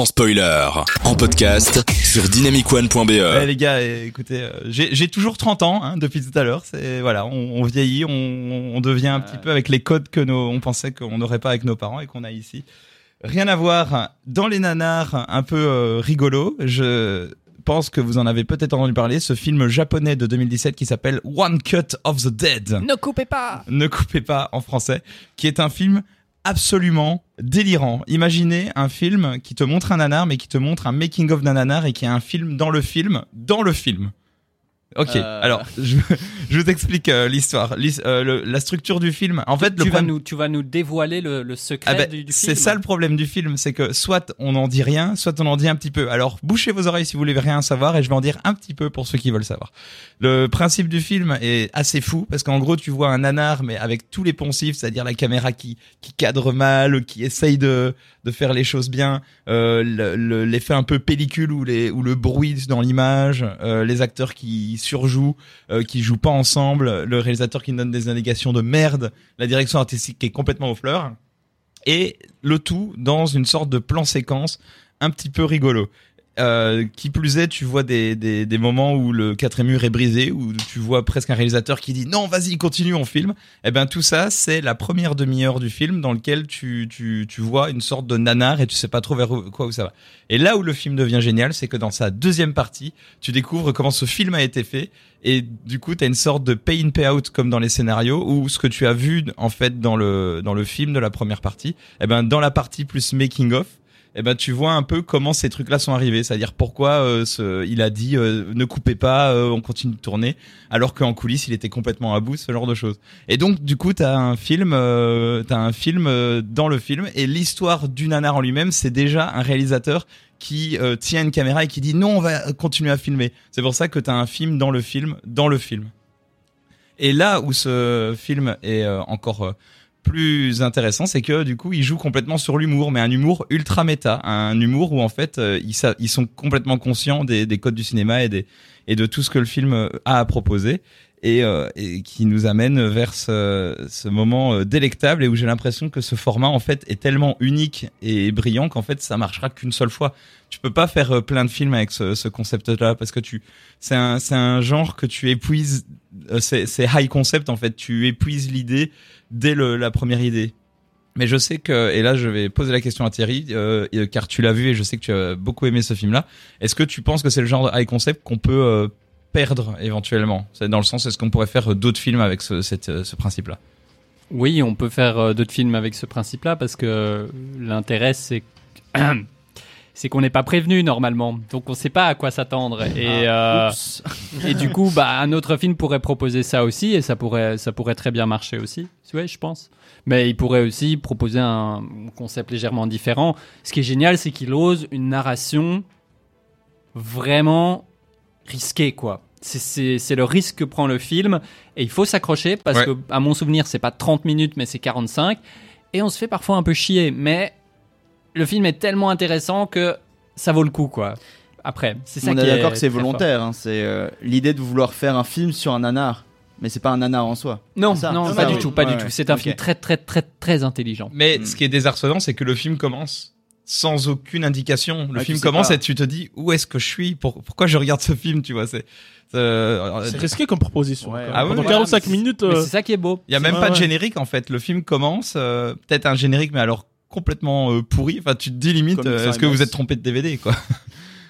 sans spoiler, en podcast sur dynamicone.be. Ouais, les gars, eh, écoutez, euh, j'ai j'ai toujours 30 ans hein, depuis tout à l'heure. C'est voilà, on, on vieillit, on, on devient un petit peu avec les codes que nos, on pensait qu'on n'aurait pas avec nos parents et qu'on a ici. Rien à voir dans les nanars un peu euh, rigolo. Je pense que vous en avez peut-être entendu parler. Ce film japonais de 2017 qui s'appelle One Cut of the Dead. Ne coupez pas Ne coupez pas en français, qui est un film absolument délirant. Imaginez un film qui te montre un nanar, mais qui te montre un making of d'un nanar et qui est un film dans le film, dans le film. Ok, Euh. alors je, je vous explique euh, l'histoire, L'his- euh, la structure du film. En fait, le tu, vas problème- nous, tu vas nous dévoiler le, le secret ah ben, du, du c'est film. ça le problème du film, c'est que soit on n'en dit rien, soit on en dit un petit peu. Alors bouchez vos oreilles si vous voulez rien savoir et je vais en dire un petit peu pour ceux qui veulent savoir. Le principe du film est assez fou parce qu'en gros tu vois un nanar mais avec tous les poncifs, c'est-à-dire la caméra qui qui cadre mal, qui essaye de de faire les choses bien, euh, le- le- l'effet un peu pellicule ou les ou le bruit dans l'image, euh, les acteurs qui surjouent, euh, qui jouent pas ensemble, le réalisateur qui donne des indications de merde, la direction artistique qui est complètement aux fleurs et le tout dans une sorte de plan séquence un petit peu rigolo. Euh, qui plus est, tu vois des, des, des moments où le quatrième mur est brisé, où tu vois presque un réalisateur qui dit non, vas-y, continue, on filme. Et ben tout ça, c'est la première demi-heure du film dans lequel tu, tu, tu vois une sorte de nanar et tu sais pas trop vers quoi où ça va. Et là où le film devient génial, c'est que dans sa deuxième partie, tu découvres comment ce film a été fait et du coup, tu as une sorte de pay in pay out comme dans les scénarios où ce que tu as vu en fait dans le dans le film de la première partie, eh ben dans la partie plus making of, eh ben tu vois un peu comment ces trucs-là sont arrivés, c'est-à-dire pourquoi euh, ce, il a dit euh, ne coupez pas, euh, on continue de tourner, alors qu'en coulisses il était complètement à bout, ce genre de choses. Et donc du coup t'as un film, euh, t'as un film euh, dans le film et l'histoire du nanar en lui-même, c'est déjà un réalisateur qui euh, tient une caméra et qui dit non on va continuer à filmer. C'est pour ça que t'as un film dans le film dans le film. Et là où ce film est encore plus intéressant, c'est que du coup, il joue complètement sur l'humour, mais un humour ultra méta, un humour où en fait, euh, ils, ils sont complètement conscients des, des codes du cinéma et, et de tout ce que le film euh, a à proposer. Et, euh, et qui nous amène vers ce, ce moment euh, délectable et où j'ai l'impression que ce format en fait est tellement unique et brillant qu'en fait ça marchera qu'une seule fois. Tu peux pas faire euh, plein de films avec ce, ce concept-là parce que tu c'est un c'est un genre que tu épuises euh, c'est c'est high concept en fait. Tu épuises l'idée dès le, la première idée. Mais je sais que et là je vais poser la question à Thierry euh, car tu l'as vu et je sais que tu as beaucoup aimé ce film là est-ce que tu penses que c'est le genre de high concept qu'on peut euh, perdre éventuellement c'est dans le sens est-ce qu'on pourrait faire euh, d'autres films avec ce, cette, euh, ce principe là Oui, on peut faire euh, d'autres films avec ce principe-là parce que l'intérêt, c'est c'est qu'on n'est pas prévenu normalement, donc on ne sait pas à quoi s'attendre. Et, Ah, euh, et du coup, bah, un autre film pourrait proposer ça aussi, et ça pourrait, ça pourrait très bien marcher aussi. Ouais, je pense. Mais il pourrait aussi proposer un concept légèrement différent. Ce qui est génial, c'est qu'il ose une narration vraiment risquée, quoi. C'est- le risque que prend le film, et il faut s'accrocher parce Ouais. que, à mon souvenir, c'est pas 30 minutes, mais c'est 45. Et on se fait parfois un peu chier, mais le film est tellement intéressant que ça vaut le coup, quoi. Après, c'est ça On qui est d'accord que c'est volontaire. hein, C'est euh, l'idée de vouloir faire un film sur un nanar. Mais c'est pas un nanar en soi. Non, ça non, pas ça, du oui. tout, pas Ouais, du ouais. tout. C'est un film très, très, très, très intelligent. mais Hmm. ce qui est désarçonnant c'est que le film commence sans aucune indication le Ouais, film tu sais commence pas. et tu te dis où est-ce que je suis? Pour- pourquoi je regarde ce film tu vois? C'est euh, C'est risqué comme proposition. Ouais. Ah ouais, Pendant ouais. 45 minutes. Mais euh, c'est ça qui est beau. Il y a même pas de générique en fait. Le film commence, euh, peut-être un générique, mais alors complètement euh, pourri. Enfin, tu te dis limite, euh, est-ce que vous êtes trompé de DVD quoi?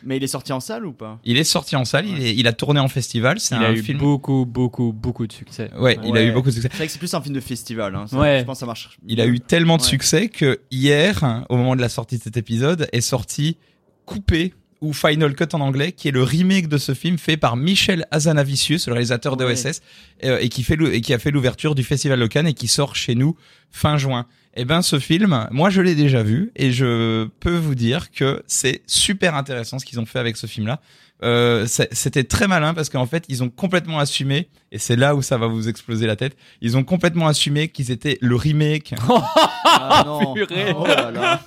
Mais il est sorti en salle ou pas? Il est sorti en salle, il, est- il a tourné en festival. C'est Il un a eu film. beaucoup, beaucoup, beaucoup de succès. Ouais, il a eu beaucoup de succès. C'est vrai que c'est plus un film de festival. Hein. ça, Ouais. Je pense que ça marche. Il a eu tellement de Ouais. succès que hier, au moment de la sortie de cet épisode, est sorti coupé ou Final Cut en anglais, qui est le remake de ce film fait par Michel Hazanavicius, le réalisateur Ouais. d'OSS, euh, et qui fait et qui a fait l'ouverture du Festival de Cannes et qui sort chez nous fin juin. Eh ben, ce film, moi, je l'ai déjà vu et je peux vous dire que c'est super intéressant ce qu'ils ont fait avec ce film-là. Euh, c'est- c'était très malin parce qu'en fait, ils ont complètement assumé, et c'est là où ça va vous exploser la tête, ils ont complètement assumé qu'ils étaient le remake Ah non. Purée. Oh là là.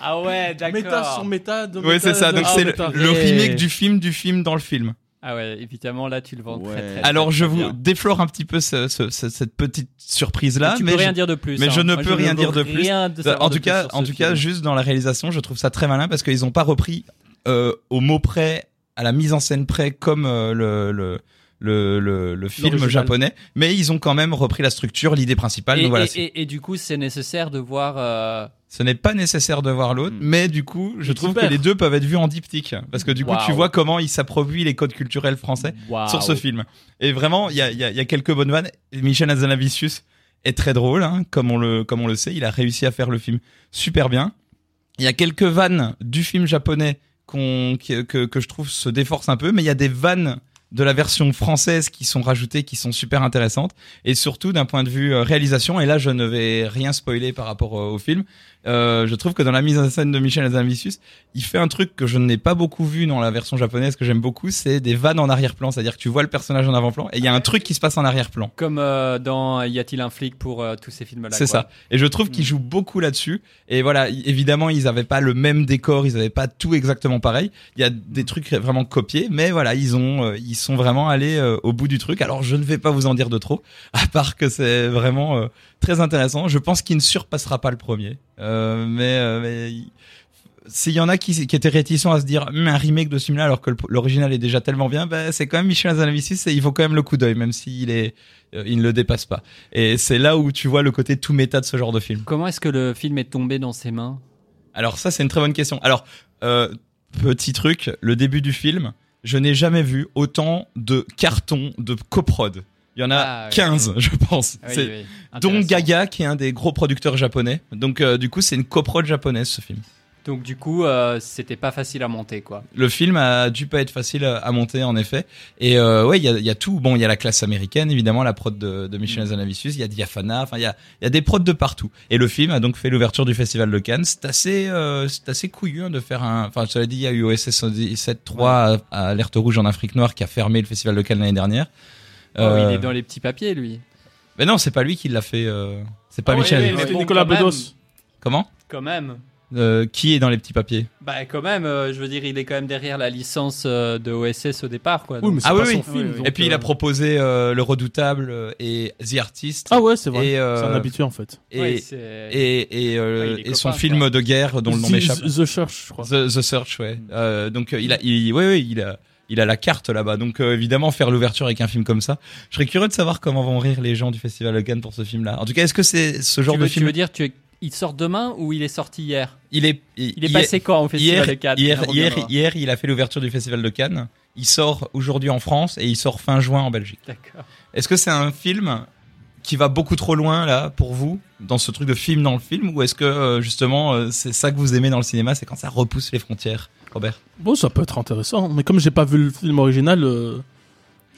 Ah ouais, Méta sur d'accord. méta. de Ouais, méta, c'est ça. de- Donc ah, c'est le, remake du film du film dans le film. Ah ouais, évidemment, là, tu le vends Ouais. très, très, très, Alors je très vous bien. déflore un petit peu ce- ce- ce- cette petite surprise là, tu mais peux rien je- dire de plus. mais hein. je ne Moi, peux rien dire de plus. rien de savoir en tout cas, en ce tout cas, film. juste dans la réalisation, je trouve ça très malin parce qu'ils ont pas repris euh, au mot près, à la mise en scène près, comme euh, le, le le, le, le film japonais, mais ils ont quand même repris la structure, l'idée principale. Et, donc voilà, et- c'est- et- et du coup, c'est nécessaire de voir. euh, ce n'est pas nécessaire de voir l'autre, Mm. mais du coup, je trouve super. que les deux peuvent être vus en diptyque parce que du coup, tu vois comment ils s'approprient les codes culturels français sur ce film. Et vraiment, il y a, il y, a, il y a quelques bonnes vannes. Michel Hazanavicius est très drôle, hein, comme on le comme on le sait. Il a réussi à faire le film super bien. Il y a quelques vannes du film japonais que que je trouve se déforcent un peu, mais il y a des vannes de la version française qui sont rajoutées, qui sont super intéressantes, et surtout d'un point de vue euh, réalisation. Et là, je ne vais rien spoiler par rapport euh, au film. Euh, je trouve que dans la mise en scène de Michel Hazanavicius, il fait un truc que je n'ai pas beaucoup vu dans la version japonaise que j'aime beaucoup, c'est des vannes en arrière-plan, c'est-à-dire que tu vois le personnage en avant-plan et il y a un truc qui se passe en arrière-plan. Comme euh, dans Y a-t-il un flic pour euh, tous ces films-là. C'est ça. Et je trouve qu'ils Mm. jouent beaucoup là-dessus. Et voilà, évidemment, ils avaient pas le même décor, ils avaient pas tout exactement pareil. Il y a des trucs vraiment copiés, mais voilà, ils ont, ils sont vraiment allés euh, au bout du truc. Alors, je ne vais pas vous en dire de trop, à part que c'est vraiment euh, très intéressant. Je pense qu'il ne surpassera pas le premier, euh, mais, mais il- s'il y en a qui, qui étaient réticents à se dire un remake de ce alors que l'original est déjà tellement bien, ben, c'est quand même Michel Hazanavicius et il faut quand même le coup d'œil, même s'il est, euh, il ne le dépasse pas. Et c'est là où tu vois le côté tout méta de ce genre de film. Comment est-ce que le film est tombé dans ses mains? Alors ça, c'est une très bonne question. Alors, euh, petit truc, le début du film, je n'ai jamais vu autant de cartons de coprod. Il y en a Ah, oui, 15, je pense. Oui, c'est intéressant. Gaga, qui est un des gros producteurs japonais. Donc, euh, du coup, c'est une coprod japonaise, ce film. Donc du coup, euh, c'était pas facile à monter, quoi. Le film a dû pas être facile à, monter en effet. Et euh, ouais, il y a, il y a tout. Bon, il y a la classe américaine évidemment, la prod de, de Michel Hazanavicius. Il y a Diafana. Enfin, il y a, il y a des prods de partout. Et le film a donc fait l'ouverture du festival de Cannes. C'est assez, euh, c'est assez couillu hein, de faire un. Enfin, je te l'ai dit, il y a eu OSS 7-3 à, à Alerte Rouge en Afrique Noire qui a fermé le festival de Cannes l'année dernière. Oh, Euh, il est dans les petits papiers, lui. Mais non, c'est pas lui qui l'a fait. euh, C'est pas Ah oui, Michel. oui, C'était bon, Nicolas. Bedos. Comment? Quand même. Euh, Qui est dans les petits papiers Bah quand même, euh, je veux dire, il est quand même derrière la licence euh, de OSS au départ, quoi. Oui, mais Ah pas oui, son oui. film. Oui, oui. donc, Et puis il a proposé euh, Le Redoutable et The Artist. Ah ouais, c'est vrai. Et, euh, C'est un habitué en fait. et, Ouais, c'est- et, et, euh, Ouais, et son copain, film quoi. de guerre dont le nom The- m'échappe. The Church, je crois. The, The Search, ouais. Euh, donc il a, il, ouais, ouais, il a, il a la carte là-bas. Donc euh, évidemment faire l'ouverture avec un film comme ça, je serais curieux de savoir comment vont rire les gens du Festival de Cannes pour ce film-là. En tout cas, est-ce que c'est ce genre tu, veux, de tu film veux dire, tu es- il sort demain ou il est sorti hier Il est, Il est passé quand au Festival hier, de Cannes hier, hier, hier, il a fait l'ouverture du Festival de Cannes. Il sort aujourd'hui en France et il sort fin juin en Belgique. D'accord. Est-ce que c'est un film qui va beaucoup trop loin là pour vous dans ce truc de film dans le film ou est-ce que euh, justement euh, c'est ça que vous aimez dans le cinéma, c'est quand ça repousse les frontières, Robert? Bon, ça peut être intéressant, mais comme j'ai pas vu le film original, euh,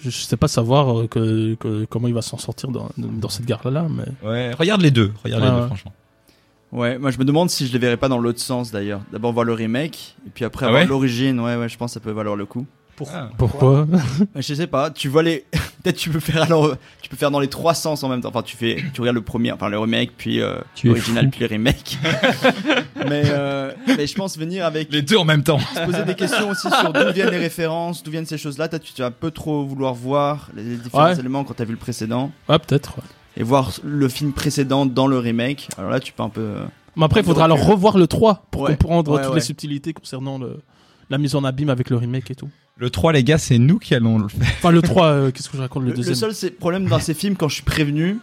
je, sais pas savoir euh, que, que- comment il va s'en sortir dans, dans cette gare-là, mais Ouais, regarde les deux, regarde les deux ouais. franchement. Ouais, moi je me demande si je les verrais pas dans l'autre sens d'ailleurs. D'abord voir le remake, et puis après Ah voir ouais l'origine. Ouais, ouais, je pense que ça peut valoir le coup. Ah. pourquoi Mais Je sais pas, tu vois les. Peut-être tu peux faire alors. Tu peux faire dans les trois sens en même temps. Enfin, tu fais. Tu regardes le premier, enfin le remake, puis euh, l'original, puis le remake. mais, euh, mais je pense venir avec. Les deux en même temps. se poser des questions aussi sur d'où viennent les références, d'où viennent ces choses-là. Tu tu vas un peu trop vouloir voir les les différents Ouais. éléments quand t'as vu le précédent. Ouais, peut-être. ouais. Et voir le film précédent dans le remake. Alors là, tu peux un peu. Mais après, il faudra alors revoir le 3 pour ouais, comprendre ouais, toutes ouais. les subtilités concernant le, la mise en abîme avec le remake et tout. Le 3 les gars, c'est nous qui allons le faire. Enfin, le 3, euh, qu'est-ce que je raconte le, Le, le deuxième seul c'est- problème dans ces films, quand je suis prévenu,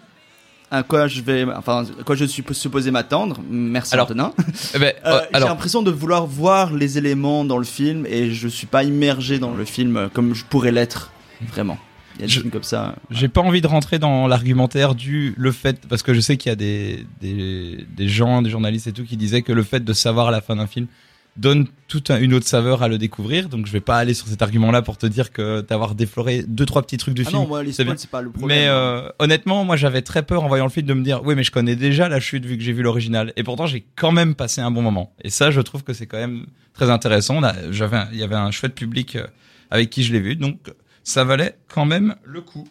à quoi je vais, enfin, à quoi je suis supposé m'attendre. Merci Alors, Antonin. Eh ben, Euh, euh, J'ai l'impression de vouloir voir les éléments dans le film et je suis pas immergé dans le film comme je pourrais l'être vraiment. Il y a des Je- films comme ça. J'ai pas envie de rentrer dans l'argumentaire du le fait parce que je sais qu'il y a des, des des gens, des journalistes et tout qui disaient que le fait de savoir la fin d'un film donne toute un- une autre saveur à le découvrir. Donc je vais pas aller sur cet argument-là pour te dire que d'avoir défloré deux trois petits trucs du Ah film. non, moi les c'est pas le problème. mais euh, honnêtement, moi j'avais très peur en voyant le film de me dire oui mais je connais déjà la chute vu que j'ai vu l'original et pourtant j'ai quand même passé un bon moment. Et ça je trouve que c'est quand même très intéressant. J'avais il y avait un chouette public euh, avec qui je l'ai vu donc ça valait quand même le coup.